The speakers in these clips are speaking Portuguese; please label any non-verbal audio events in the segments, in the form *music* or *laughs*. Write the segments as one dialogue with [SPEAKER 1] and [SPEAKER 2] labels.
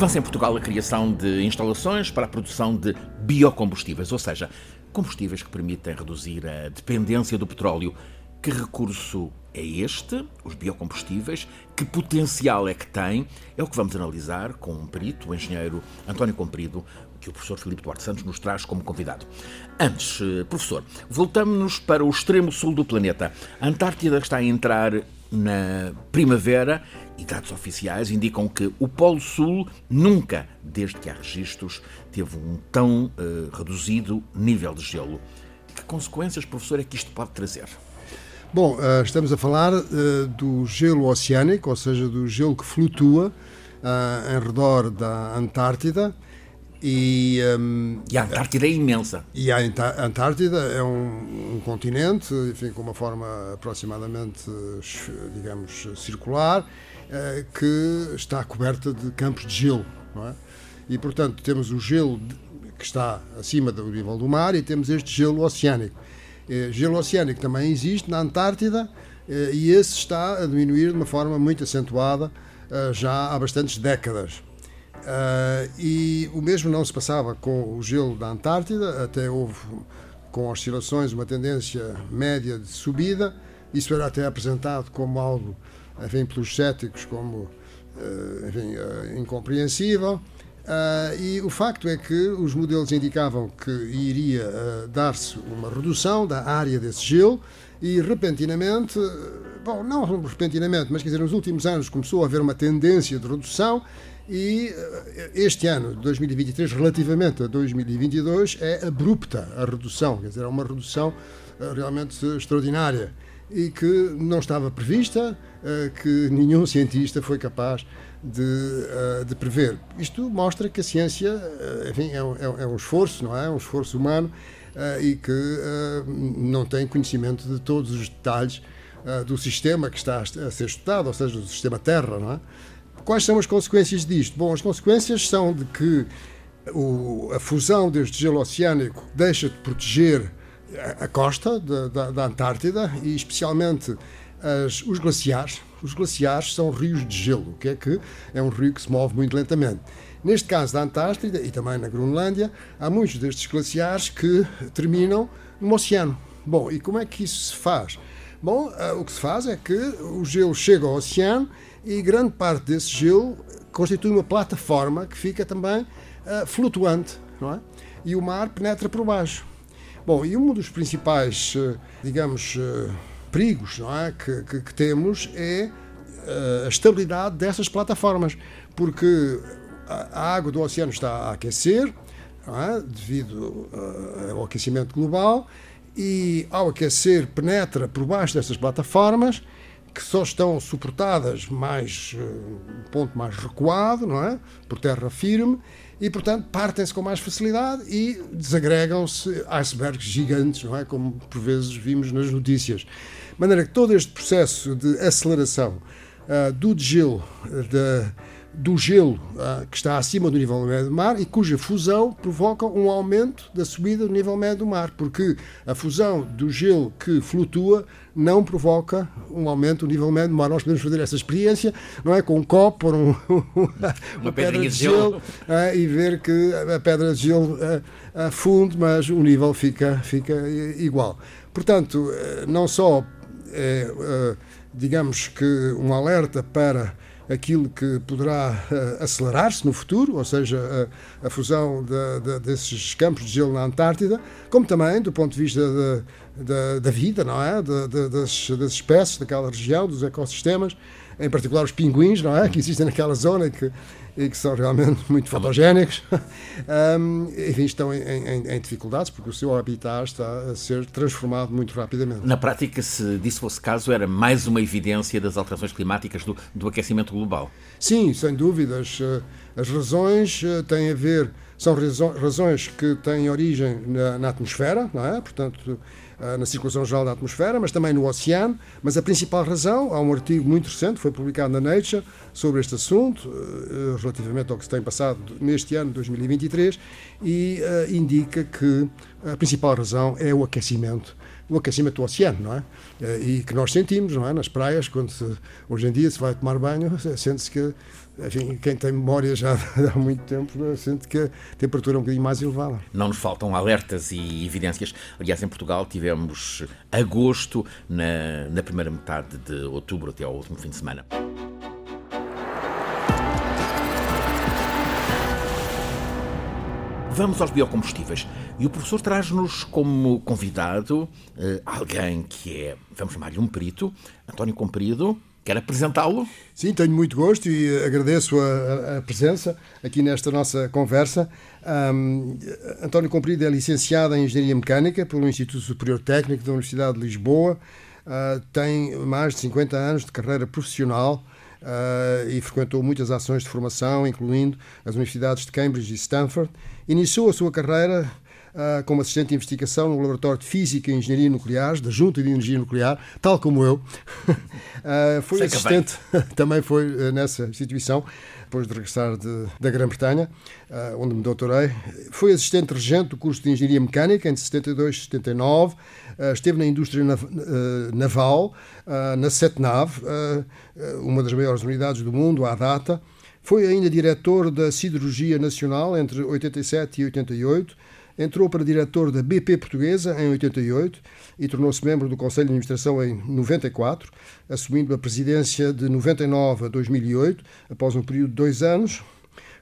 [SPEAKER 1] Avança em Portugal a criação de instalações para a produção de biocombustíveis, ou seja, combustíveis que permitem reduzir a dependência do petróleo. Que recurso é este, os biocombustíveis? Que potencial é que tem? É o que vamos analisar com um perito, o engenheiro António Comprido, que o professor Filipe Duarte Santos nos traz como convidado. Antes, eh, professor, voltamos-nos para o extremo sul do planeta. A Antártida está a entrar na primavera e dados oficiais indicam que o Polo Sul nunca, desde que há registros, teve um tão uh, reduzido nível de gelo. Que consequências, professor, é que isto pode trazer?
[SPEAKER 2] Bom, uh, estamos a falar uh, do gelo oceânico, ou seja, do gelo que flutua em redor da Antártida.
[SPEAKER 1] E, um, e, a Antártida é imensa.
[SPEAKER 2] E a Antártida é um, um, continente, enfim, com uma forma aproximadamente, digamos, circular, eh, que está coberta de campos de gelo. É? E, portanto, temos o gelo que está acima do nível do mar e temos este gelo oceânico. Eh, gelo oceânico também existe na Antártida eh, e esse está a diminuir de uma forma muito acentuada já há bastantes décadas. Uh, e o mesmo não se passava com o gelo da Antártida, até houve, com oscilações, uma tendência média de subida. Isso era até apresentado como algo, enfim, pelos céticos, como uh, enfim, uh, incompreensível. e o facto é que os modelos indicavam que iria dar-se uma redução da área desse gelo e repentinamente, bom, não repentinamente, mas quer dizer, nos últimos anos começou a haver uma tendência de redução e eh, este ano, 2023, relativamente a 2022, é abrupta a redução, quer dizer, é uma redução eh, realmente extraordinária e que não estava prevista, eh, que nenhum cientista foi capaz de, de prever. Isto mostra que a ciência, enfim, é um, é um esforço, não é? É um esforço humano e que não tem conhecimento de todos os detalhes do sistema que está a ser estudado, ou seja, do sistema Terra, não é? Quais são as consequências disto? Bom, as consequências são de que o, a fusão deste gelo oceânico deixa de proteger a, a costa da, da, da, Antártida e especialmente as, os glaciares. Os glaciares são rios de gelo, que é que é um rio que se move muito lentamente. Neste caso da Antártida e também na Groenlândia, há muitos destes glaciares que terminam no oceano. Bom, e como é que isso se faz? Bom, eh, o que se faz é que o gelo chega ao oceano e grande parte desse gelo constitui uma plataforma que fica também uh, flutuante, não é? E o mar penetra por baixo. Bom, e um dos principais, uh, digamos, uh, perigos não é? que, que, que temos é a estabilidade dessas plataformas, porque a água do oceano está a aquecer, é? devido ao aquecimento global, e ao aquecer penetra por baixo dessas plataformas que só estão suportadas mais eh, um ponto mais recuado, não é? Por terra firme e portanto partem-se com mais facilidade e desagregam-se icebergs gigantes, não é? Como por vezes vimos nas notícias. De maneira que todo este processo de aceleração uh, do degelo uh, do gelo uh, que está acima do nível médio do mar e cuja fusão provoca um aumento da subida do nível médio do mar, porque a fusão do gelo que flutua não provoca um aumento do nível médio do mar. Nós podemos fazer essa experiência, não é? Com um copo, por um, *laughs*
[SPEAKER 1] uma, uma pedra de gelo,
[SPEAKER 2] uh, e ver que a pedra de gelo uh, afunde, mas o nível fica, fica igual. Portanto, não só é, digamos que um alerta para aquilo que poderá uh, acelerar-se no futuro, ou seja, a, a fusão de, de, desses campos de gelo na Antártida, como também do ponto de vista de, da vida, não é? Das, das espécies daquela região, dos ecossistemas, em particular os pinguins, não é? Que existem naquela zona e que, e que são realmente muito fotogénicos. um, enfim, estão em, em, em, dificuldades porque o seu habitat está a ser transformado muito rapidamente.
[SPEAKER 1] Na prática, se disso fosse caso, era mais uma evidência das alterações climáticas do, do aquecimento global?
[SPEAKER 2] Sim, sem dúvidas. As razões eh, têm a ver, são razões que têm origem na, na atmosfera, não é? Portanto, na circulação geral da atmosfera, mas também no oceano. Mas a principal razão, há um artigo muito recente, foi publicado na Nature, sobre este assunto, ah, relativamente ao que se tem passado neste ano, 2023, e uh, indica que a principal razão é o aquecimento o aquecimento do oceano, não é? E que nós sentimos, não é? Nas praias, quando se, hoje em dia se vai tomar banho, *laughs* sente-se que enfim, quem tem memória já *laughs* há muito tempo sente que a temperatura é um bocadinho mais elevada.
[SPEAKER 1] Não nos faltam alertas e evidências. Aliás, em Portugal tivemos agosto na, na primeira metade de outubro até ao último fim de semana. Vamos aos biocombustíveis. E o professor traz-nos como convidado uh, alguém que é, vamos chamar-lhe um perito, António Comprido, Quer apresentá-lo?
[SPEAKER 2] Sim, tenho muito gosto e agradeço a, a presença aqui nesta nossa conversa. Um, António Comprido é licenciado em Engenharia Mecânica pelo Instituto Superior Técnico da Universidade de Lisboa. Uh, tem mais de 50 anos de carreira profissional uh, e frequentou muitas ações de formação, incluindo as universidades de Cambridge e Stanford. Iniciou a sua carreira como assistente de investigação no Laboratório de Física e Engenharia Nucleares, da Junta de Energia Nuclear, tal como eu. *laughs* uh, foi Sei assistente, *laughs* também foi uh, nessa instituição, depois de regressar de, da Grã-Bretanha, onde me doutorei. Foi assistente regente do curso de Engenharia Mecânica entre 72 e 79. esteve na indústria naval, na Setnav, uma das maiores unidades do mundo à data. Foi ainda diretor da Siderurgia Nacional entre 87 e 88 Entrou para diretor da BP Portuguesa em 88 e tornou-se membro do Conselho de Administração em 94, assumindo a presidência de 99 a 2008, após um período de dois anos,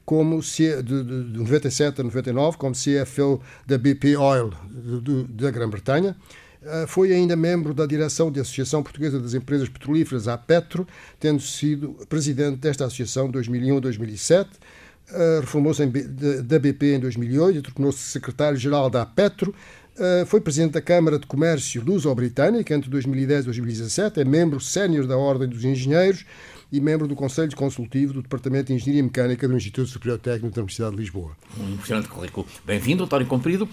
[SPEAKER 2] como de, de, de 97 a 99, como CFO da BP Oil da Grã-Bretanha. Ah, foi ainda membro da direção da Associação Portuguesa das Empresas Petrolíferas, a Petro, tendo sido presidente desta associação de 2001 a 2007 Uh, Reformou-se da BP em 2008 tornou-se secretário-geral da Petro. Uh, foi presidente da Câmara de Comércio Luso-Britânica entre 2010 e 2017. É membro sénior da Ordem dos Engenheiros e membro do Conselho Consultivo do Departamento de Engenharia Mecânica do Instituto Superior Técnico da Universidade de Lisboa.
[SPEAKER 1] Um impressionante currículo. Bem-vindo, António Comprido.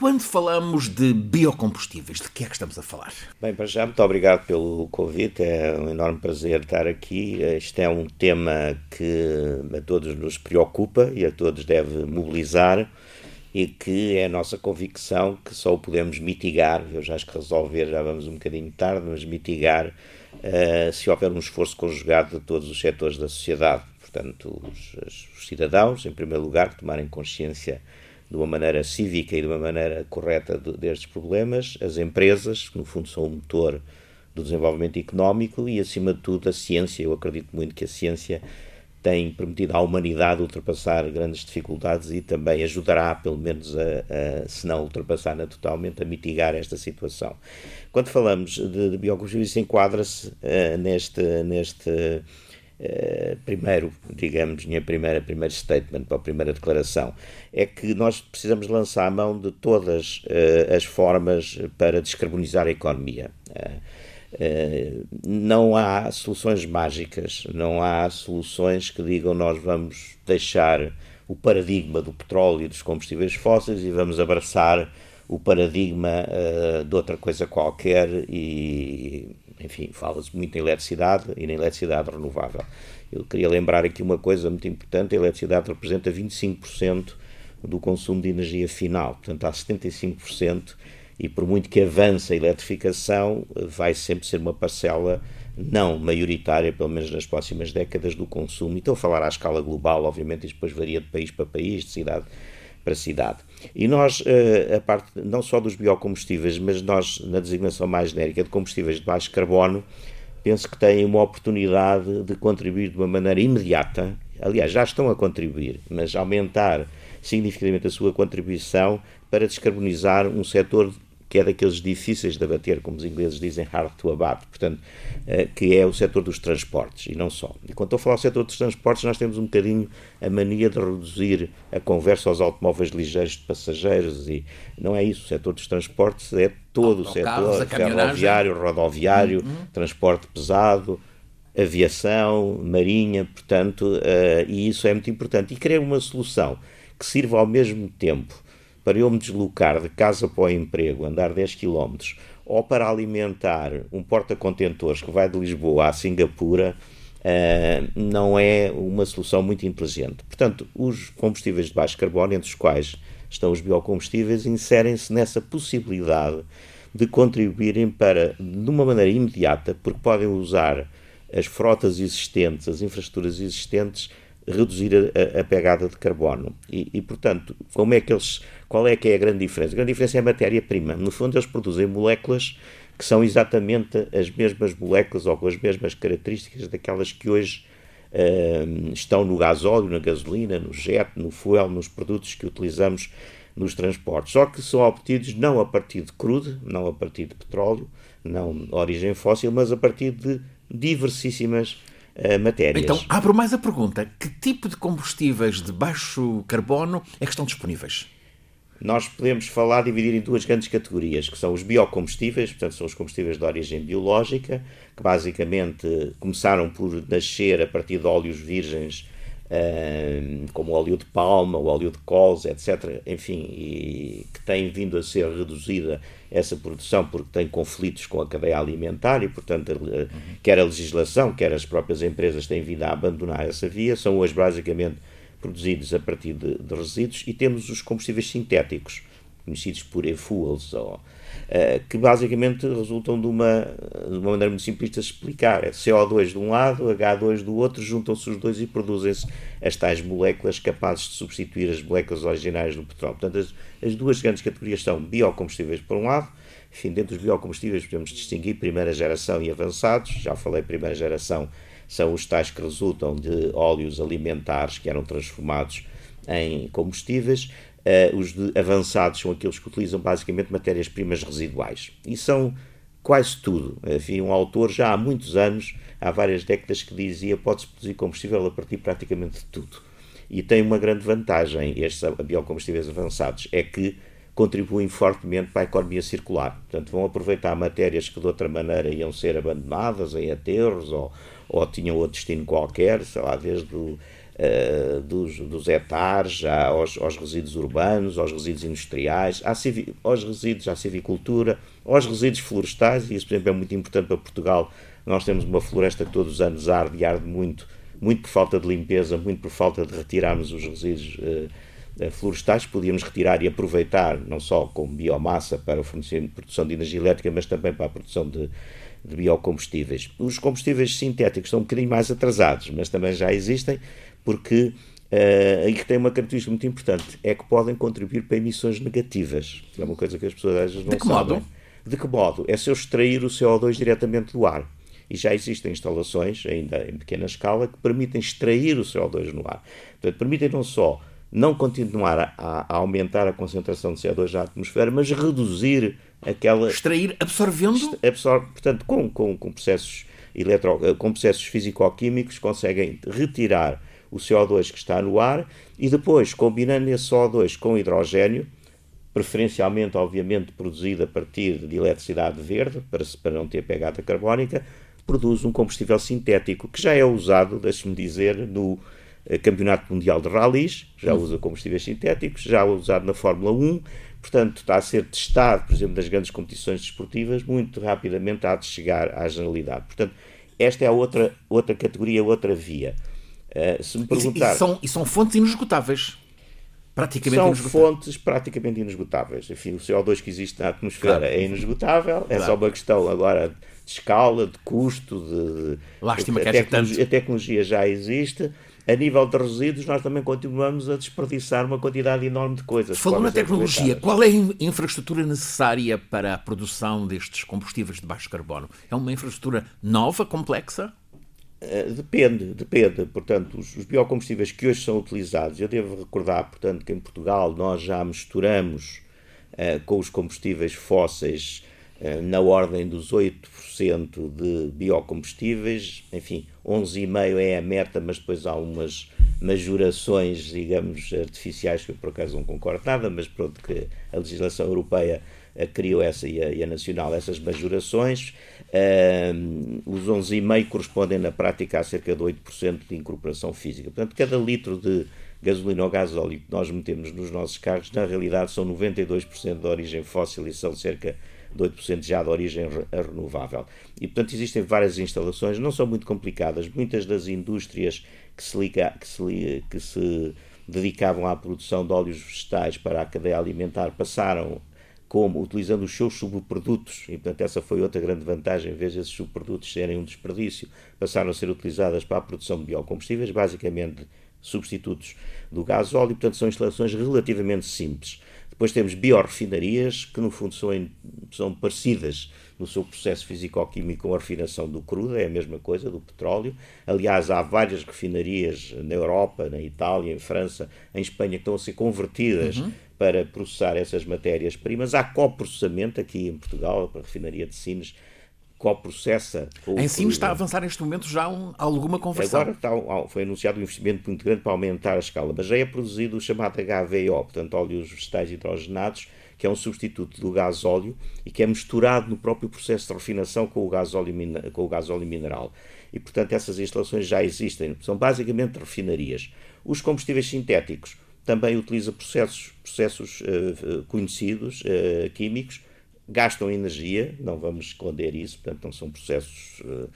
[SPEAKER 1] Quando falamos de biocombustíveis, de que é que estamos a falar?
[SPEAKER 3] Bem, para já, muito obrigado pelo convite. É um enorme prazer estar aqui. Este é um tema que a todos nos preocupa e a todos deve mobilizar e que é a nossa convicção que só o podemos mitigar. Eu já acho que resolver já vamos um bocadinho tarde, mas mitigar uh, se houver um esforço conjugado de todos os setores da sociedade. Portanto, os, os cidadãos, em primeiro lugar, tomarem consciência de uma maneira cívica e de uma maneira correta de, destes problemas, as empresas, que no fundo são o motor do desenvolvimento económico e, acima de tudo, a ciência. Eu acredito muito que a ciência tem permitido à humanidade ultrapassar grandes dificuldades e também ajudará, pelo menos, a, a se não ultrapassar totalmente, a mitigar esta situação. Quando falamos de, de biocombustíveis, enquadra-se uh, neste, neste Uh, primeiro, digamos, minha primeira primeiro statement, a primeira declaração, é que nós precisamos lançar a mão de todas uh, as formas para descarbonizar a economia. Uh, não há soluções mágicas, não há soluções que digam nós vamos deixar o paradigma do petróleo e dos combustíveis fósseis e vamos abraçar o paradigma de outra coisa qualquer e enfim, fala-se muito em eletricidade e na eletricidade renovável. Eu queria lembrar aqui uma coisa muito importante: a eletricidade representa 25% do consumo de energia final, portanto, há 75%, e por muito que avance a eletrificação, vai sempre ser uma parcela não maioritária, pelo menos nas próximas décadas, do consumo. E estou a falar à escala global, obviamente, isto depois varia de país para país, de cidade para cidade. E nós, eh, a parte não só dos biocombustíveis, mas nós, na designação mais genérica de combustíveis de baixo carbono, penso que têm uma oportunidade de contribuir de uma maneira imediata. Aliás, já estão a contribuir, mas aumentar significativamente a sua contribuição para descarbonizar um setor que é daqueles difíceis de abater, como os ingleses dizem, hard to abate, portanto, eh, que é o setor dos transportes, e não só. E quando estou a falar do setor dos transportes, nós temos um bocadinho a mania de reduzir a conversa aos automóveis ligeiros de passageiros, e não é isso. O setor dos transportes é todo o setor ferroviário, rodoviário, uhum. transporte pesado, aviação, marinha, portanto, uh, e isso é muito importante. E querer uma solução que sirva ao mesmo tempo para eu me deslocar de casa para o emprego, andar 10 km, ou para alimentar um porta-contentores que vai de Lisboa a Singapura, uh, não é uma solução muito inteligente. Portanto, os combustíveis de baixo carbono, entre os quais estão os biocombustíveis, inserem-se nessa possibilidade de contribuírem para, de uma maneira imediata, porque podem usar as frotas existentes, as infraestruturas existentes, reduzir a, a pegada de carbono. E, e, portanto, como é que eles, qual é que é a grande diferença? A grande diferença é a matéria-prima. No fundo, eles produzem moléculas que são exatamente as mesmas moléculas ou com as mesmas características daquelas que hoje uh, estão no gasóleo, na gasolina, no jet, no fuel, nos produtos que utilizamos nos transportes. Só que são obtidos não a partir de crudo, não a partir de petróleo, não origem fóssil, mas a partir de diversíssimas matérias.
[SPEAKER 1] Então, abro mais a pergunta: que tipo de combustíveis de baixo carbono é que estão disponíveis?
[SPEAKER 3] nós podemos falar, dividir em duas grandes categorias, que são os biocombustíveis, portanto, são os combustíveis de origem biológica, que basicamente começaram por nascer a partir de óleos virgens, como o óleo de palma, o óleo de colza, etc. Enfim, e que tem vindo a ser reduzida essa produção porque tem conflitos com a cadeia alimentar e, portanto, quer a legislação, quer as próprias empresas têm vindo a abandonar essa via. São hoje, basicamente, produzidos a partir de, de resíduos, e temos os combustíveis sintéticos, conhecidos por e-fuels, ou, que basicamente resultam de uma, de uma maneira muito simplista de explicar. É CO2 de um lado, H2 do outro, juntam-se os dois e produzem-se as tais moléculas capazes de substituir as moléculas originais do petróleo. Portanto, as, as duas grandes categorias são biocombustíveis por um lado, enfim, dentro dos biocombustíveis podemos distinguir primeira geração e avançados, já falei primeira geração são os tais que resultam de óleos alimentares que eram transformados em combustíveis. Uh, os avançados são aqueles que utilizam basicamente matérias-primas residuais. E são quase tudo. Enfim, um autor já há muitos anos, há várias décadas, que dizia pode-se produzir combustível a partir praticamente de tudo. E tem uma grande vantagem, estes biocombustíveis avançados, é que contribuem fortemente para a economia circular. Portanto, vão aproveitar matérias que de outra maneira iam ser abandonadas em aterros ou, ou tinham outro destino qualquer, sei lá, desde o, uh, dos, dos hectares aos, aos, resíduos urbanos, aos resíduos industriais, civi, aos resíduos à civicultura, aos resíduos florestais, e isso, por exemplo, é muito importante para Portugal. Nós temos uma floresta que todos os anos arde e arde muito, muito por falta de limpeza, muito por falta de retirarmos os resíduos uh, florestais, podíamos retirar e aproveitar, não só como biomassa para a produção de energia elétrica, mas também para a produção de, de biocombustíveis. Os combustíveis sintéticos estão um bocadinho mais atrasados, mas também já existem, porque uh, aí que tem uma característica muito importante, é que podem contribuir para emissões negativas. É uma coisa que as pessoas às vezes não
[SPEAKER 1] de que
[SPEAKER 3] sabem.
[SPEAKER 1] Modo?
[SPEAKER 3] De que modo? É se eu extrair o CO2 diretamente do ar. E já existem instalações, ainda em pequena escala, que permitem extrair o CO2 no ar. Portanto, permitem não só não continuar a, a, aumentar a concentração de CO2 na atmosfera, mas reduzir aquela.
[SPEAKER 1] Extrair absorvendo?
[SPEAKER 3] Absorve, portanto, com, com, com processos eletro, eh, com processos físico-químicos conseguem retirar o CO2 que está no ar e depois, combinando esse CO2 com hidrogênio, preferencialmente, obviamente, produzido a partir de eletricidade verde, para, para não ter pegada carbónica, produz um combustível sintético que já é usado, deixe-me dizer, no eh, Campeonato Mundial de Rallys, já usa combustíveis sintéticos, já é usado na Fórmula 1, portanto está a ser testado, por exemplo, nas grandes competições desportivas, muito rapidamente há de chegar à generalidade. Portanto, esta é a outra, outra categoria, outra via. Uh, se me perguntar...
[SPEAKER 1] E, e, são, e são fontes inesgotáveis. Praticamente
[SPEAKER 3] são fontes praticamente inesgotáveis. Enfim, o CO2 que existe na atmosfera claro. é inesgotável, é só uma questão agora de escala, de custo, de,
[SPEAKER 1] Lástima que
[SPEAKER 3] a, tecnologia, a tecnologia já existe a nível de resíduos, nós também continuamos a desperdiçar uma quantidade enorme de coisas.
[SPEAKER 1] Falando na tecnologia, qual é a infraestrutura necessária para a produção destes combustíveis de baixo carbono? É uma infraestrutura nova, complexa?
[SPEAKER 3] Uh, depende, depende. Portanto, os, os, biocombustíveis que hoje são utilizados, eu devo recordar, portanto, que em Portugal nós já misturamos uh, com os combustíveis fósseis uh, na ordem dos 8% de biocombustíveis, enfim, 11,5 é a meta, mas depois há umas majorações, digamos, artificiais, que eu por acaso não concordo nada, mas pronto, que a legislação europeia criou essa e a, e a nacional essas majorações. Uh, os 11,5 correspondem na prática a cerca de 8% de incorporação física. Portanto, cada litro de gasolina ou gasóleo que nós metemos nos nossos carros, na realidade são 92% de origem fóssil e são cerca de 8% já de origem renovável. E, portanto, existem várias instalações, não são muito complicadas. Muitas das indústrias que se, liga, que se, que se dedicavam à produção de óleos vegetais para a cadeia alimentar passaram como utilizando os seus subprodutos, e portanto essa foi outra grande vantagem, em vez desses subprodutos serem um desperdício, passaram a ser utilizadas para a produção de biocombustíveis, basicamente substitutos do gás óleo, portanto são instalações relativamente simples. Depois temos biorrefinarias, que no fundo são, são parecidas no seu processo físico-químico com a refinação do crudo, é a mesma coisa, do petróleo. Aliás, há várias refinarias na Europa, na Itália, em França, em Espanha, que estão a ser convertidas uhum. Para processar essas matérias-primas. Há coprocessamento aqui em Portugal, para a refinaria de Sines, coprocessa.
[SPEAKER 1] Em Sines está a avançar neste momento já um, alguma conversão.
[SPEAKER 3] Agora está, foi anunciado um investimento muito grande para aumentar a escala, mas já é produzido o chamado HVO, portanto, óleos vegetais hidrogenados, que é um substituto do gás óleo e que é misturado no próprio processo de refinação com o gás óleo, com o gás óleo mineral. E, portanto, essas instalações já existem, são basicamente refinarias. Os combustíveis sintéticos também utilizam processos, processos uh, conhecidos, uh, químicos, gastam energia, não vamos esconder isso, portanto, não são processos. Uh,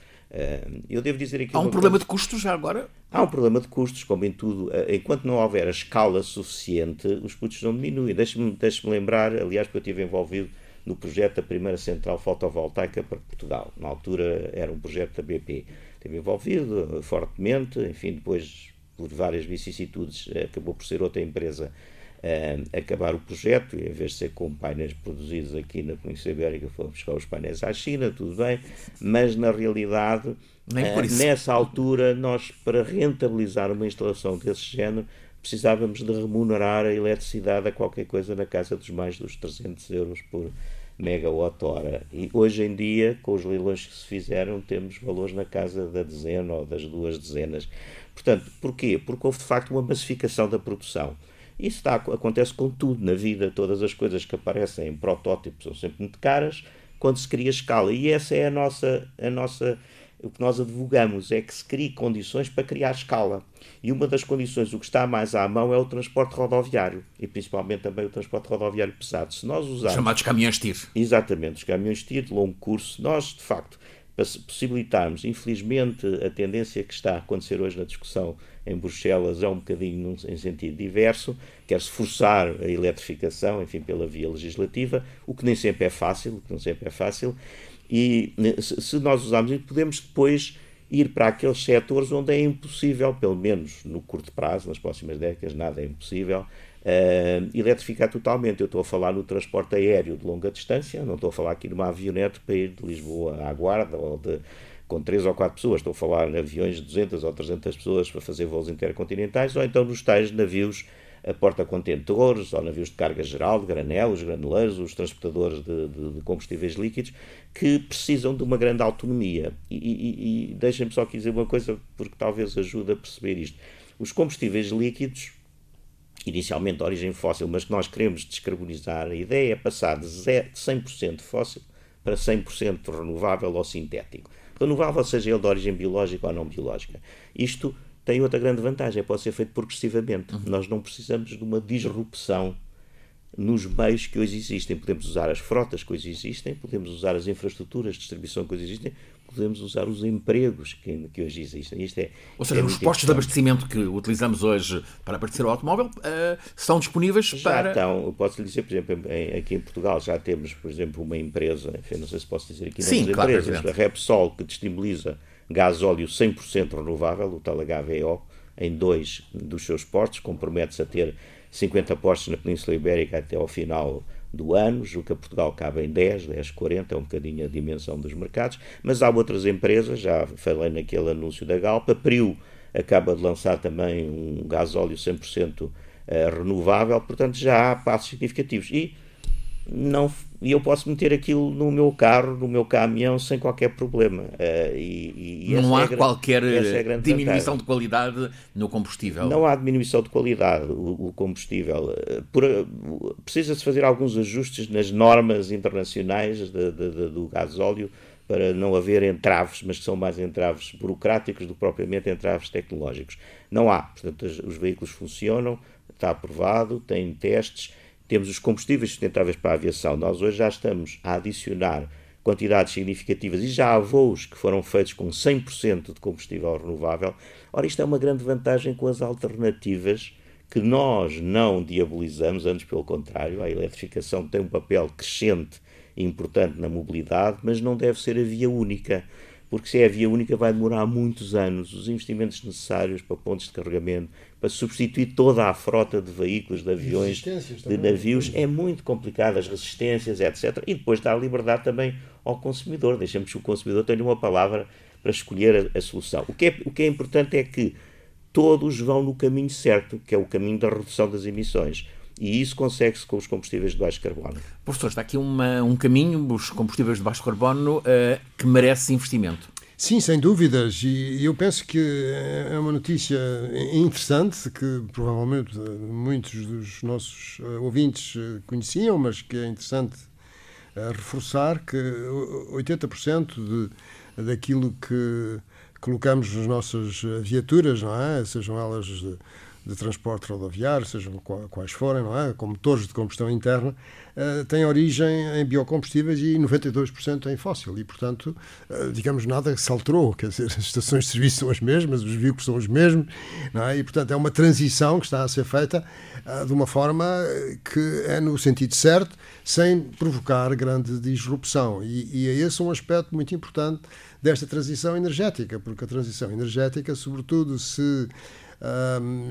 [SPEAKER 3] eu devo dizer aqui.
[SPEAKER 1] Há um problema coisa. de custos já agora?
[SPEAKER 3] Há um problema de custos, como em tudo. Enquanto não houver a escala suficiente, os custos não diminuem. Deixe-me deixe lembrar, aliás, que eu estive envolvido no projeto da primeira central fotovoltaica para Portugal. Na altura era um projeto da BP. Estive envolvido fortemente, enfim, depois, por várias vicissitudes, acabou por ser outra empresa uh, acabar o projeto, e em vez de ser com painéis produzidos aqui na Península Ibérica, fomos buscar os painéis à China, tudo bem, mas na realidade, uh, nessa altura, nós, para rentabilizar uma instalação desse género, precisávamos de remunerar a eletricidade a qualquer coisa na casa dos mais dos 300 euros por megawatt-hora. E hoje em dia, com os leilões que se fizeram, temos valores na casa da dezena ou das duas dezenas. Portanto, porquê? Porque houve de facto uma massificação da produção. Isso está, acontece com tudo na vida, todas as coisas que aparecem em protótipos são sempre muito caras quando se cria escala. E essa é a nossa, a nossa, o que nós advogamos, é que se crie condições para criar escala. E uma das condições, o que está mais à mão, é o transporte rodoviário, e principalmente também o transporte rodoviário pesado. Se nós usarmos...
[SPEAKER 1] Chamados caminhões TIR.
[SPEAKER 3] Exatamente, os caminhões TIR de longo curso, nós, de facto, para possibilitarmos, infelizmente, a tendência que está a acontecer hoje na discussão em Bruxelas é um bocadinho em sentido diverso, quer-se forçar a eletrificação, enfim, pela via legislativa, o que nem sempre é fácil, o que não sempre é fácil, e se nós usarmos podemos depois ir para aqueles setores onde é impossível, pelo menos no curto prazo, nas próximas décadas, nada é impossível, uh, eletrificar totalmente. Eu estou a falar no transporte aéreo de longa distância, não estou a falar aqui numa avionete para ir de Lisboa à Guarda ou de com três ou quatro pessoas, estou a falar em aviões de 200 ou 300 pessoas para fazer voos intercontinentais, ou então nos tais navios a porta-contentores, ou navios de carga geral, de granel, os granuleiros, os transportadores de, de, de, combustíveis líquidos, que precisam de uma grande autonomia. E, e, e deixem-me só aqui dizer uma coisa, porque talvez ajude a perceber isto. Os combustíveis líquidos, inicialmente de origem fóssil, mas que nós queremos descarbonizar, a ideia é passar de 100% fóssil para 100% renovável ou sintético renovável, seja ele de origem biológica ou não biológica. Isto tem outra grande vantagem, pode ser feito progressivamente. Uhum. Nós não precisamos de uma disrupção nos meios que hoje existem. Podemos usar as frotas que hoje existem, podemos usar as infraestruturas de distribuição que hoje existem, podemos usar os empregos que, que hoje existem. Isto é,
[SPEAKER 1] Ou seja,
[SPEAKER 3] é
[SPEAKER 1] os postos de abastecimento que utilizamos hoje para abastecer o automóvel uh, são disponíveis
[SPEAKER 3] já
[SPEAKER 1] para.
[SPEAKER 3] Então, posso lhe dizer, por exemplo, em, aqui em Portugal já temos, por exemplo, uma empresa, enfim, não sei se posso dizer aqui,
[SPEAKER 1] Sim, claro,
[SPEAKER 3] empresas, a Repsol, que disponibiliza gás óleo 100% renovável, o tal HVO, em dois dos seus portos, compromete-se a ter 50 postos na Península Ibérica até ao final do ano, julgo que Portugal cabe em 10, 10, 40, é um bocadinho a dimensão dos mercados, mas há outras empresas, já falei naquele anúncio da Galpa, a Priu acaba de lançar também um gasóleo 100% eh, renovável, portanto já há passos significativos. E não e eu posso meter aquilo no meu carro, no meu caminhão, sem qualquer problema. Uh, e,
[SPEAKER 1] e não há é qualquer é diminuição vantagem. de qualidade no combustível.
[SPEAKER 3] Não há diminuição de qualidade. O, o combustível uh, precisa-se fazer alguns ajustes nas normas internacionais de, de, de, do gasóleo para não haver entraves, mas que são mais entraves burocráticos do que propriamente entraves tecnológicos. Não há. Portanto, os veículos funcionam, está aprovado, têm testes temos os combustíveis sustentáveis para a aviação. Nós hoje já estamos a adicionar quantidades significativas e já há voos que foram feitos com 100% de combustível renovável. Ora, isto é uma grande vantagem com as alternativas que nós não diabolizamos, antes pelo contrário, a eletrificação tem um papel crescente e importante na mobilidade, mas não deve ser a via única, porque se é a via única vai demorar muitos anos. Os investimentos necessários para pontos de carregamento, para substituir toda a frota de veículos, de aviões, de navios, é muito complicado, as resistências, etc. E depois dá liberdade também ao consumidor, deixamos que o consumidor tenha uma palavra para escolher a, a solução. O que, é, o que é importante é que todos vão no caminho certo, que é o caminho da redução das emissões. E isso consegue-se com os combustíveis de baixo carbono.
[SPEAKER 1] Professor, está aqui uma, um caminho, os combustíveis de baixo carbono, uh, que merece investimento.
[SPEAKER 2] Sim, sem dúvidas. E eu penso que é uma notícia interessante que provavelmente muitos dos nossos eh, ouvintes eh, conheciam, mas que é interessante reforçar que 80% de, daquilo que colocamos nas nossas viaturas, não é? Sejam elas de, transporte rodoviário, sejam quais forem, não é? Com motores de combustão interna, uh, têm origem em biocombustíveis e 92% em fóssil. E, portanto, uh, digamos, nada se alterou. Quer dizer, as estações de serviço são as mesmas, os veículos são os mesmos, não é? E, portanto, é uma transição que está a ser feita uh, de uma forma que é no sentido certo, sem provocar grande disrupção. E, e é esse um aspecto muito importante desta transição energética, porque a transição energética, sobretudo se,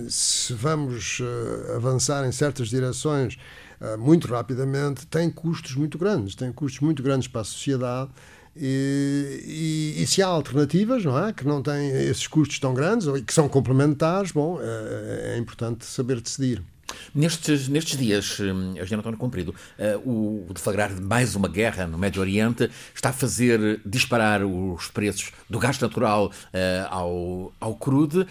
[SPEAKER 2] se vamos uh, avançar em certas direções uh, muito rapidamente, tem custos muito grandes, tem custos muito grandes para a sociedade. E, e, e, se há alternativas, não é? Que não têm esses custos tão grandes ou que são complementares, bom, é, é importante saber decidir.
[SPEAKER 1] Nestes, nestes dias, hum, Eugênio António Comprido, uh, o deflagrar de mais uma guerra no Médio Oriente está a fazer disparar os preços do gás natural ao, ao crude.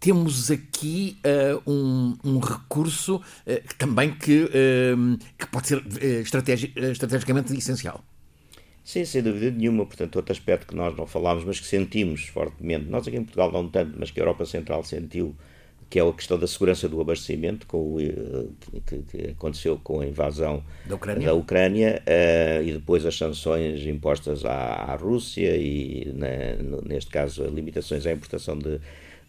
[SPEAKER 1] Temos aqui uh, um, um, recurso uh, também que, uh, que pode ser estrategi estrategicamente essencial.
[SPEAKER 3] Sim, sem dúvida nenhuma. Portanto, outro aspecto que nós não falámos, mas que sentimos fortemente, nós aqui em Portugal não tanto, mas que a Europa Central sentiu que é a questão da segurança do abastecimento, com o, que, que, aconteceu com a invasão
[SPEAKER 1] da Ucrânia,
[SPEAKER 3] da Ucrânia uh, e depois as sanções impostas à, à Rússia e, na, no, neste caso, as limitações à importação de,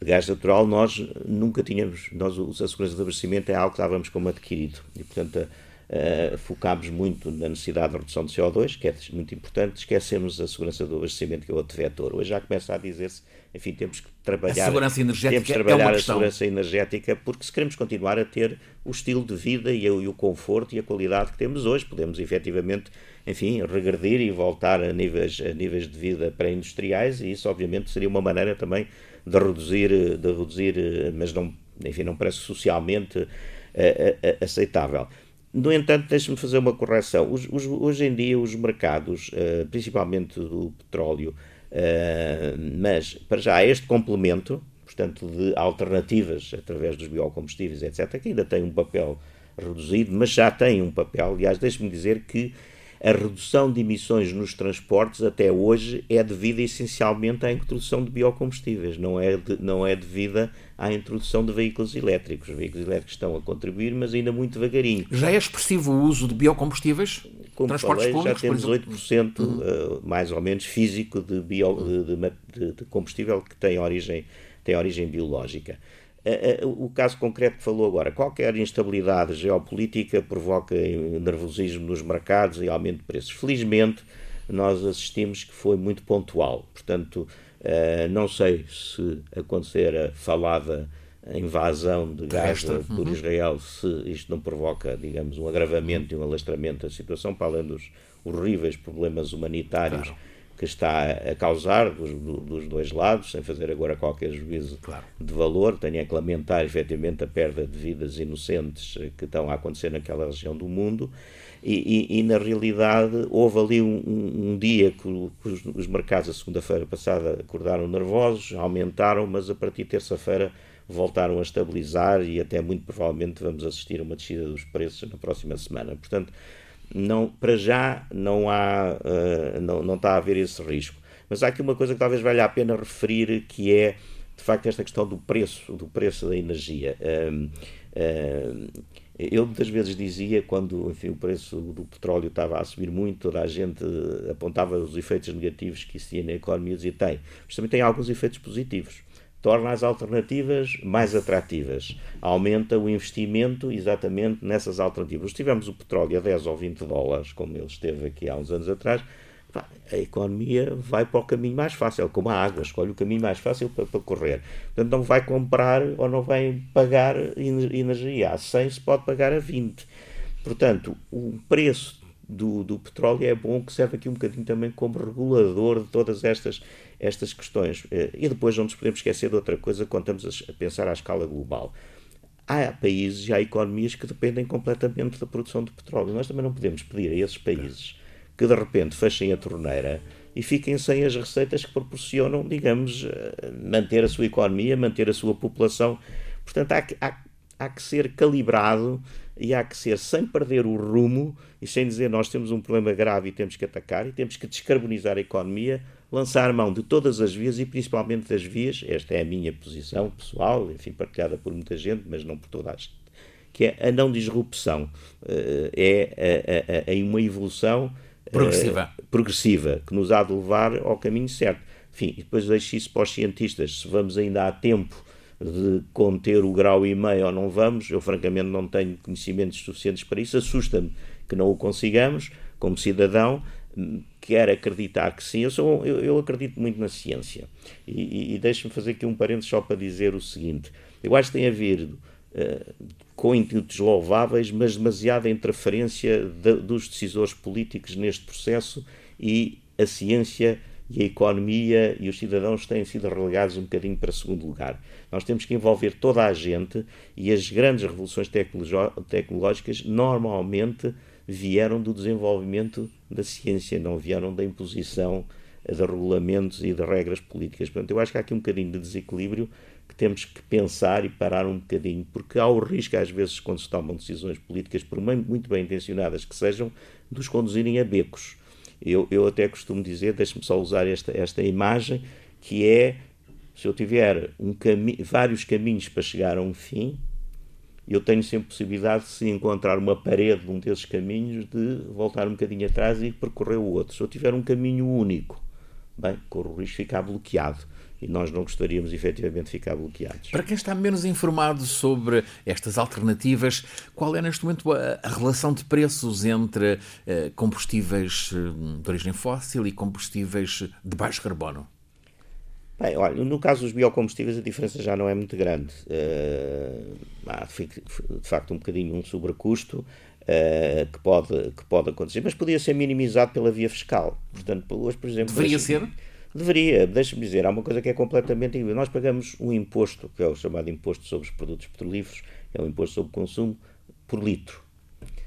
[SPEAKER 3] de, gás natural, nós nunca tínhamos, nós, a segurança do abastecimento é algo que estávamos como adquirido. E, portanto, uh, focámos muito na necessidade de redução de CO2, que é muito importante, esquecemos a segurança do abastecimento, que é outro vetor. Hoje já começa a dizer-se enfim, temos que trabalhar,
[SPEAKER 1] a segurança energética
[SPEAKER 3] temos que trabalhar é a segurança energética porque se queremos continuar a ter o estilo de vida e o, e o conforto e a qualidade que temos hoje, podemos efetivamente, enfim, regredir e voltar a níveis, a níveis de vida pré-industriais e isso obviamente seria uma maneira também de reduzir, de reduzir mas não, enfim, não parece socialmente uh, uh, aceitável. No entanto, deixe-me fazer uma correção. Os, os, hoje em dia, os mercados, principalmente do petróleo, mas, para já, este complemento, portanto, de alternativas através dos biocombustíveis, etc., que ainda tem um papel reduzido, mas já tem um papel. Aliás, deixe-me dizer que a redução de emissões nos transportes até hoje é devida essencialmente à introdução de biocombustíveis, não é, de, não é devida à introdução de veículos elétricos. Os veículos elétricos estão a contribuir, mas ainda muito devagarinho.
[SPEAKER 1] Já é expressivo o uso de biocombustíveis?
[SPEAKER 3] Como
[SPEAKER 1] transportes
[SPEAKER 3] falei,
[SPEAKER 1] públicos,
[SPEAKER 3] já temos 8% uhum. uh, mais ou menos físico de, bio, de, de, de combustível que tem origem, tem origem biológica. O caso concreto que falou agora, qualquer instabilidade geopolítica provoca nervosismo nos mercados e aumento de preços. Felizmente, nós assistimos que foi muito pontual. Portanto, eh, não sei se acontecer a falada invasão de Gaza por uhum. Israel, se isto não provoca, digamos, um agravamento e um alastramento da situação, para além dos horríveis problemas humanitários. Claro que está a causar dos, dos dois lados, sem fazer agora qualquer juízo claro. de valor. Tenho é que lamentar efetivamente a perda de vidas inocentes que estão a acontecer naquela região do mundo. E, e, e na realidade houve ali um, um, dia que os, os mercados, a segunda-feira passada, acordaram nervosos, aumentaram, mas a partir de terça-feira voltaram a estabilizar e até muito provavelmente vamos assistir a uma descida dos preços na próxima semana. Portanto, não, para já não, há, uh, não, não está a haver esse risco. Mas há aqui uma coisa que talvez valha a pena referir, que é, de facto, esta questão do preço, do preço da energia. Uh, uh, eu muitas vezes dizia, quando enfim, o preço do petróleo estava a subir muito, toda a gente apontava os efeitos negativos que isso tinha na economia, dizia tem, mas também tem alguns efeitos positivos torna as alternativas mais atrativas, aumenta o investimento exatamente nessas alternativas. Se tivermos o petróleo a 10 ou 20 dólares, como ele esteve aqui há uns anos atrás, a economia vai para o caminho mais fácil, como a água, escolhe o caminho mais fácil para, para correr. Portanto, não vai comprar ou não vai pagar energia. A 100 se pode pagar a 20. Portanto, o preço do, do petróleo é bom, que serve aqui um bocadinho também como regulador de todas estas, estas questões. Eh, e depois não nos podemos esquecer de outra coisa quando estamos a pensar à escala global. Há países e há economias que dependem completamente da produção de petróleo. Nós também não podemos pedir a esses países que de repente fechem a torneira e fiquem sem as receitas que proporcionam, digamos, eh, manter a sua economia, manter a sua população. Portanto, há que, há, há que ser calibrado e há que ser sem perder o rumo e sem dizer nós temos um problema grave e temos que atacar e temos que descarbonizar a economia, lançar mão de todas as vias e principalmente das vias, esta é a minha posição pessoal, enfim, partilhada por muita gente, mas não por toda a gente, que é a não disrupção, eh, é a uma evolução
[SPEAKER 1] eh, progressiva.
[SPEAKER 3] progressiva, que nos há de levar ao caminho certo. Enfim, e depois deixo isso para os cientistas, se vamos ainda a tempo de conter o grau e meio ou não vamos, eu francamente não tenho conhecimentos suficientes para isso, assusta-me que não o consigamos, como cidadão, quero acreditar que sim, eu, sou, eu, eu acredito muito na ciência. E, e, e deixe-me fazer aqui um parênteses só para dizer o seguinte: eu acho que tem ver uh, com intuitos louváveis, mas demasiada interferência de, dos decisores políticos neste processo e a ciência e a economia e os cidadãos têm sido relegados um bocadinho para segundo lugar. Nós temos que envolver toda a gente e as grandes revoluções tecnológicas normalmente vieram do desenvolvimento da ciência, não vieram da imposição de regulamentos e de regras políticas. Portanto, eu acho que há aqui um bocadinho de desequilíbrio que temos que pensar e parar um bocadinho, porque há o risco, às vezes, quando se tomam decisões políticas, por muito bem intencionadas que sejam, de os conduzirem a becos. Eu, eu até costumo dizer, deixe-me só usar esta, esta imagem, que é se eu tiver um cami vários caminhos para chegar a um fim, eu tenho sempre possibilidade, se encontrar uma parede de um desses caminhos, de voltar um bocadinho atrás e percorrer o outro. Se eu tiver um caminho único, bem, corro o risco de ficar bloqueado. E nós não gostaríamos efetivamente de ficar bloqueados.
[SPEAKER 1] Para quem está menos informado sobre estas alternativas, qual é neste momento a, relação de preços entre eh, combustíveis eh, de origem fóssil e combustíveis de baixo carbono?
[SPEAKER 3] Bem, olha, no caso dos biocombustíveis a diferença já não é muito grande. Uh, há de facto um bocadinho um sobrecusto uh, que, pode, que pode acontecer, mas podia ser minimizado pela via fiscal. Portanto, hoje, por exemplo.
[SPEAKER 1] Deveria ser?
[SPEAKER 3] Deveria, deixa-me dizer, há uma coisa que é completamente. Nós pagamos um imposto, que é o chamado imposto sobre os produtos petrolíferos, é um imposto sobre consumo, por litro.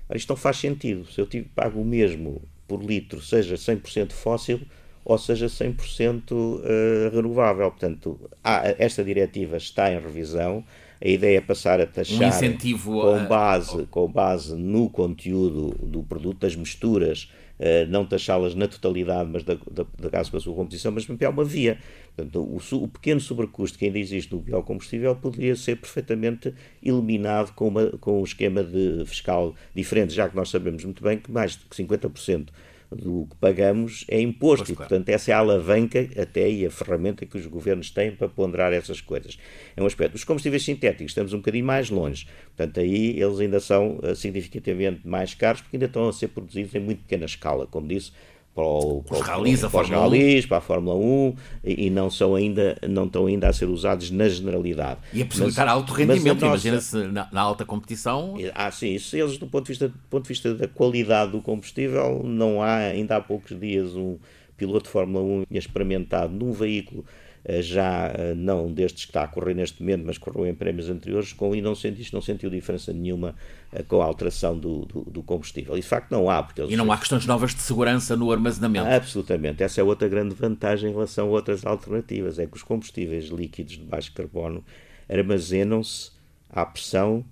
[SPEAKER 3] Ora, isto não faz sentido. Se eu pago o mesmo por litro, seja 100% fóssil, ou seja 100% eh, renovável. Portanto, há, esta diretiva está em revisão. A ideia é passar a taxar
[SPEAKER 1] um incentivo
[SPEAKER 3] com, base, com base no conteúdo do produto, das misturas, uh, não taxá-las na totalidade, mas da, da, da caso com a sua composição, mas é uma via. Portanto, o, o, pequeno sobrecusto que ainda existe no biocombustível poderia ser perfeitamente eliminado com, uma, com um esquema de fiscal diferente, já que nós sabemos muito bem que mais de 50% do que pagamos é imposto. Pois, e, portanto, essa é a alavanca até e a ferramenta que os governos têm para ponderar essas coisas. É um aspecto. Os combustíveis sintéticos estamos um bocadinho mais longe. Portanto, aí eles ainda são uh, significativamente mais caros porque ainda estão a ser produzidos em muito pequena escala. Como disse, para, o,
[SPEAKER 1] para, os rallies,
[SPEAKER 3] para,
[SPEAKER 1] os
[SPEAKER 3] rallies, para a Fórmula 1 e, e, não, são ainda, não estão ainda a ser usados na generalidade.
[SPEAKER 1] E a possibilitar alto rendimento, imagina-se na, na, alta competição.
[SPEAKER 3] Ah, sim, isso eles do ponto, de vista, do ponto de vista da qualidade do combustível, não há, ainda há poucos dias um piloto de Fórmula 1 tinha experimentado num veículo já eh, não destes que está a correr neste momento, mas correu em prémios anteriores, com, e não, senti, não sentiu diferença nenhuma eh, com a alteração do, do, do combustível. E de facto não há. Porque
[SPEAKER 1] e não há questões novas de segurança no armazenamento.
[SPEAKER 3] Absolutamente. Essa é outra grande vantagem em relação a outras alternativas, é que os combustíveis líquidos de baixo carbono armazenam-se à pressão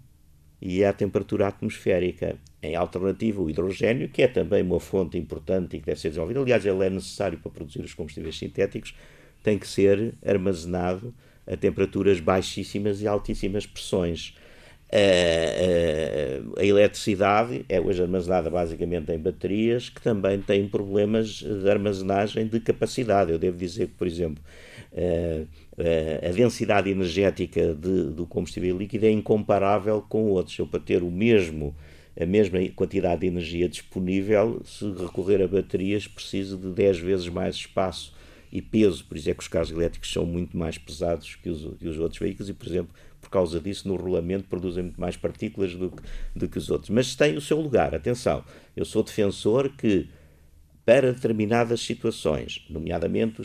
[SPEAKER 3] e à temperatura atmosférica. Em alternativa, o hidrogênio, que é também uma fonte importante e que deve ser desenvolvida. Aliás, ele é necessário para produzir os combustíveis sintéticos, tem que ser armazenado a temperaturas baixíssimas e altíssimas pressões. a, a, eletricidade é hoje armazenada basicamente em baterias que também têm problemas de armazenagem de capacidade. Eu devo dizer que, por exemplo, a densidade energética de, do combustível líquido é incomparável com outros. Eu, para ter o mesmo a mesma quantidade de energia disponível, se recorrer a baterias, preciso de 10 vezes mais espaço e peso. Por isso é que os carros elétricos são muito mais pesados que os, que os outros veículos e, por exemplo, por causa disso, no rolamento produzem muito mais partículas do que, do que os outros. Mas tem o seu lugar. Atenção, eu sou defensor que, para determinadas situações, nomeadamente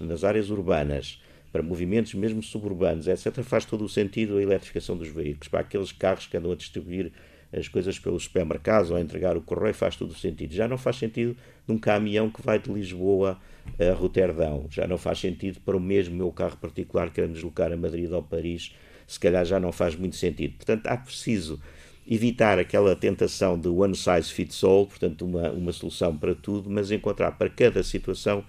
[SPEAKER 3] nas áreas urbanas, para movimentos mesmo suburbanos, etc., faz todo o sentido a eletrificação dos veículos. Para aqueles carros que andam a distribuir as coisas pelos supermercados ou a entregar o correio, faz todo sentido. Já não faz sentido num caminhão que vai de Lisboa a Roterdão. Já não faz sentido para o mesmo meu carro particular que deslocar a Madrid ou Paris. Se calhar já não faz muito sentido. Portanto, há preciso evitar aquela tentação de one size fits all, portanto, uma, uma solução para tudo, mas encontrar para cada situação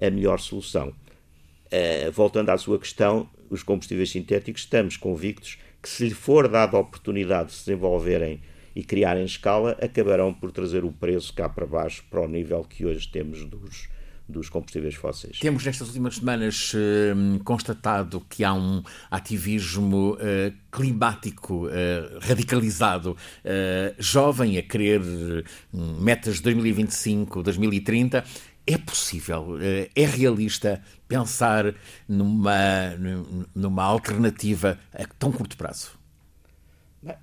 [SPEAKER 3] a melhor solução. Uh, voltando à sua questão, os combustíveis sintéticos, estamos convictos que, se lhe for dada a oportunidade de se desenvolverem e criarem escala, acabarão por trazer o preço cá para baixo para o nível que hoje temos dos, dos combustíveis fósseis.
[SPEAKER 1] Temos nestas últimas semanas uh, constatado que há um ativismo uh, climático uh, radicalizado, jovem a querer metas de 2025, 2030 é possível, eh, é realista pensar numa, numa alternativa a tão curto prazo?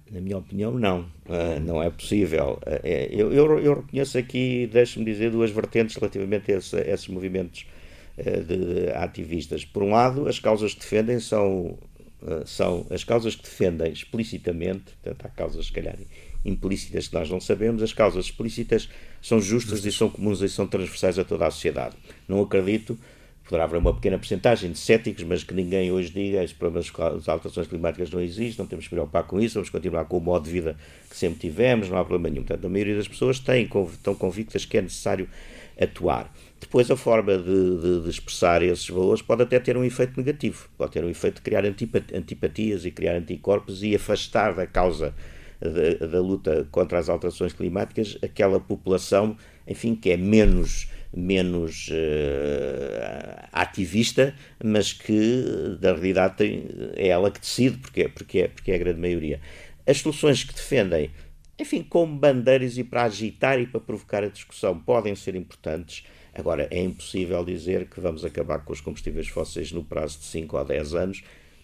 [SPEAKER 3] Na minha opinião, não. Uh, não é possível. Uh, eu, eu, eu, reconheço aqui, deixe-me dizer, duas vertentes relativamente a, esse, a esses movimentos de, ativistas. Por um lado, as causas que defendem são, são as causas que defendem explicitamente, portanto, há causas, se calhar, implícitas que nós não sabemos, as causas explícitas são justas e são comuns e são transversais a toda a sociedade. Não acredito, poderá haver uma pequena porcentagem de céticos, mas que ninguém hoje diga que problemas das alterações climáticas não existem, não temos que preocupar com isso, vamos continuar com o modo de vida que sempre tivemos, não há problema nenhum. Portanto, a maioria das pessoas tem, estão convictas que é necessário atuar. Depois, a forma de, de, de, expressar esses valores pode até ter um efeito negativo, pode ter um efeito de criar antipatias e criar anticorpos e afastar da causa da, da, luta contra as alterações climáticas aquela população, enfim, que é menos menos uh, ativista, mas que na realidade tem, é ela que decide, porque, porque, é, porque é a grande maioria. As soluções que defendem, enfim, como bandeiras e para agitar e para provocar a discussão, podem ser importantes. Agora, é impossível dizer que vamos acabar com os combustíveis fósseis no prazo de 5 ou 10 anos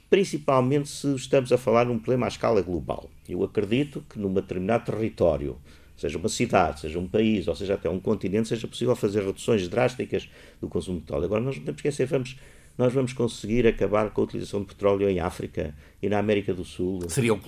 [SPEAKER 3] principalmente se estamos a falar num problema à escala global. Eu acredito que num determinado território, seja uma cidade, seja um país, ou seja até um continente, seja possível fazer reduções drásticas do consumo de petróleo. Agora, nós não temos que esquecer, vamos, nós vamos conseguir acabar com a utilização de petróleo em África e na América do Sul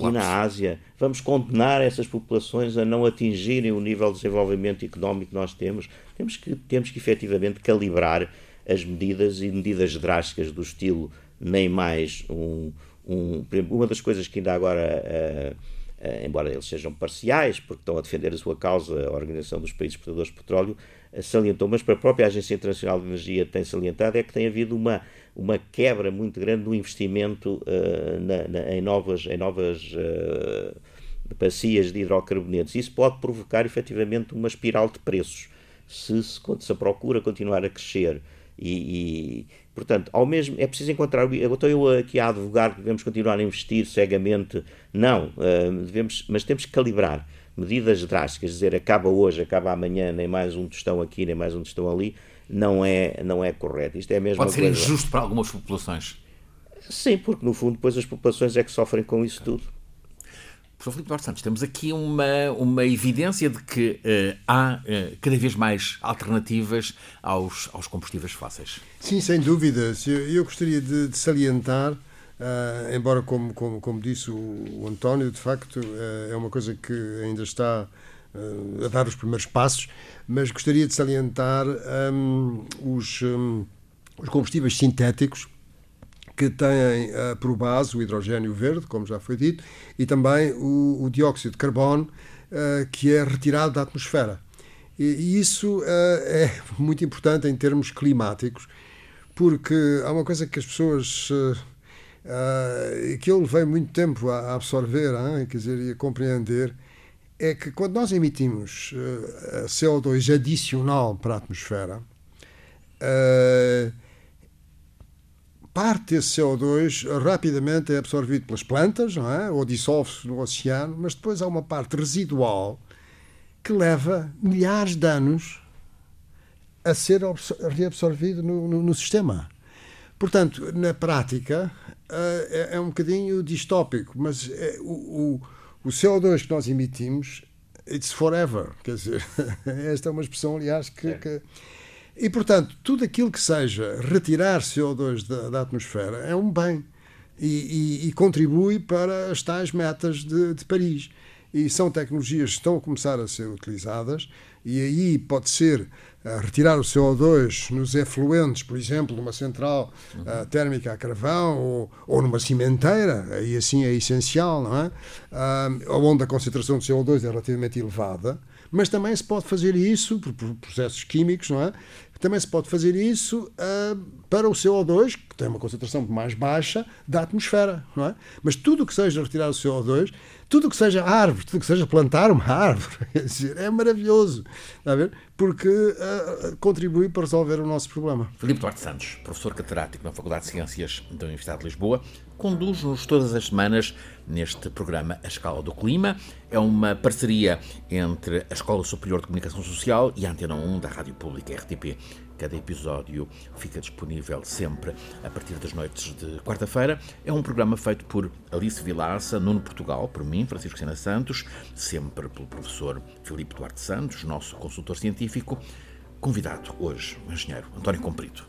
[SPEAKER 1] e
[SPEAKER 3] na Ásia. Vamos condenar essas populações a não atingirem o nível de desenvolvimento económico que nós temos. Temos que, temos que efetivamente calibrar as medidas e medidas drásticas do estilo nem mais um. um uma das coisas que ainda agora. Uh, embora eles sejam parciais, porque estão a defender a sua causa, a Organização dos Países Exportadores de Petróleo, uh, salientou, mas para a própria Agência Internacional de Energia tem salientado, é que tem havido uma, uma quebra muito grande do investimento uh, na, na, em novas, em novas bacias de hidrocarbonetos. Isso pode provocar efetivamente uma espiral de preços. Se, se, se a procura continuar a crescer e, e, portanto, ao mesmo é preciso encontrar. Eu estou eu aqui a advogar que devemos continuar a investir cegamente. Não, uh, devemos, mas temos que calibrar medidas drásticas, dizer acaba hoje, acaba amanhã, nem mais um tostão aqui, nem mais um tostão ali, não é, não é correto. Isto é mesmo
[SPEAKER 1] Pode ser coisa. injusto para algumas populações.
[SPEAKER 3] Sim, porque no fundo depois as populações é que sofrem com isso tudo.
[SPEAKER 1] Professor Filipe Duarte Santos, temos aqui uma, uma evidência de que uh, há uh, cada vez mais alternativas aos, aos combustíveis fósseis.
[SPEAKER 2] Sim, sem dúvida. Eu, eu gostaria de, de salientar, uh, embora, como, como, como disse o, o António, de facto é uma coisa que ainda está a dar os primeiros passos, mas gostaria de salientar um, os, um, os combustíveis sintéticos que têm uh, por base o hidrogênio verde, como já foi dito, e também o, o dióxido de carbono, uh, que é retirado da atmosfera. E, isso uh, é *laughs* muito importante em termos climáticos, porque há uma coisa que as pessoas que eu levei muito tempo a absorver, hein, quer dizer, e a compreender, é que quando nós emitimos uh, CO2 adicional para a atmosfera, parte desse CO2 rapidamente é absorvido pelas plantas, não é? ou dissolve-se no oceano, mas depois há uma parte residual que leva milhares de anos a ser reabsorvido no, no, no sistema. Portanto, na prática, é, é um bocadinho distópico, mas é, o, o, o CO2 que nós emitimos, it's forever. Quer dizer, *laughs* esta é uma expressão, aliás, que, é. que e, portanto, tudo aquilo que seja retirar CO2 da, da atmosfera é um bem e, e, e, contribui para as tais metas de, de Paris. E são tecnologias que estão a começar a ser utilizadas, e aí pode ser uh, retirar o CO2 nos efluentes, por exemplo, numa central uh, térmica a carvão ou, ou numa cimenteira, aí assim é essencial, não é? Uh, onde a concentração de CO2 é relativamente elevada, mas também se pode fazer isso por, por processos químicos, não é? Também se pode fazer isso uh, para o CO2, que tem uma concentração mais baixa da atmosfera, não é? Mas tudo o que seja retirar o CO2, tudo o que seja árvore, tudo o que seja plantar uma árvore, *laughs* é maravilhoso, está a ver? Porque uh, contribui para resolver o nosso problema.
[SPEAKER 1] Filipe Duarte Santos, professor catedrático na Faculdade de Ciências da Universidade de Lisboa, conduz-nos todas as semanas neste programa A Escala do Clima. É uma parceria entre a Escola Superior de Comunicação Social e a Antena 1 da Rádio Pública RTP. Cada episódio fica disponível sempre a partir das noites de quarta-feira. É um programa feito por Alice Vilaça, Nuno Portugal, por mim, Francisco Sena Santos, sempre pelo professor Filipe Duarte Santos, nosso consultor científico. Convidado hoje, o engenheiro António Comprido.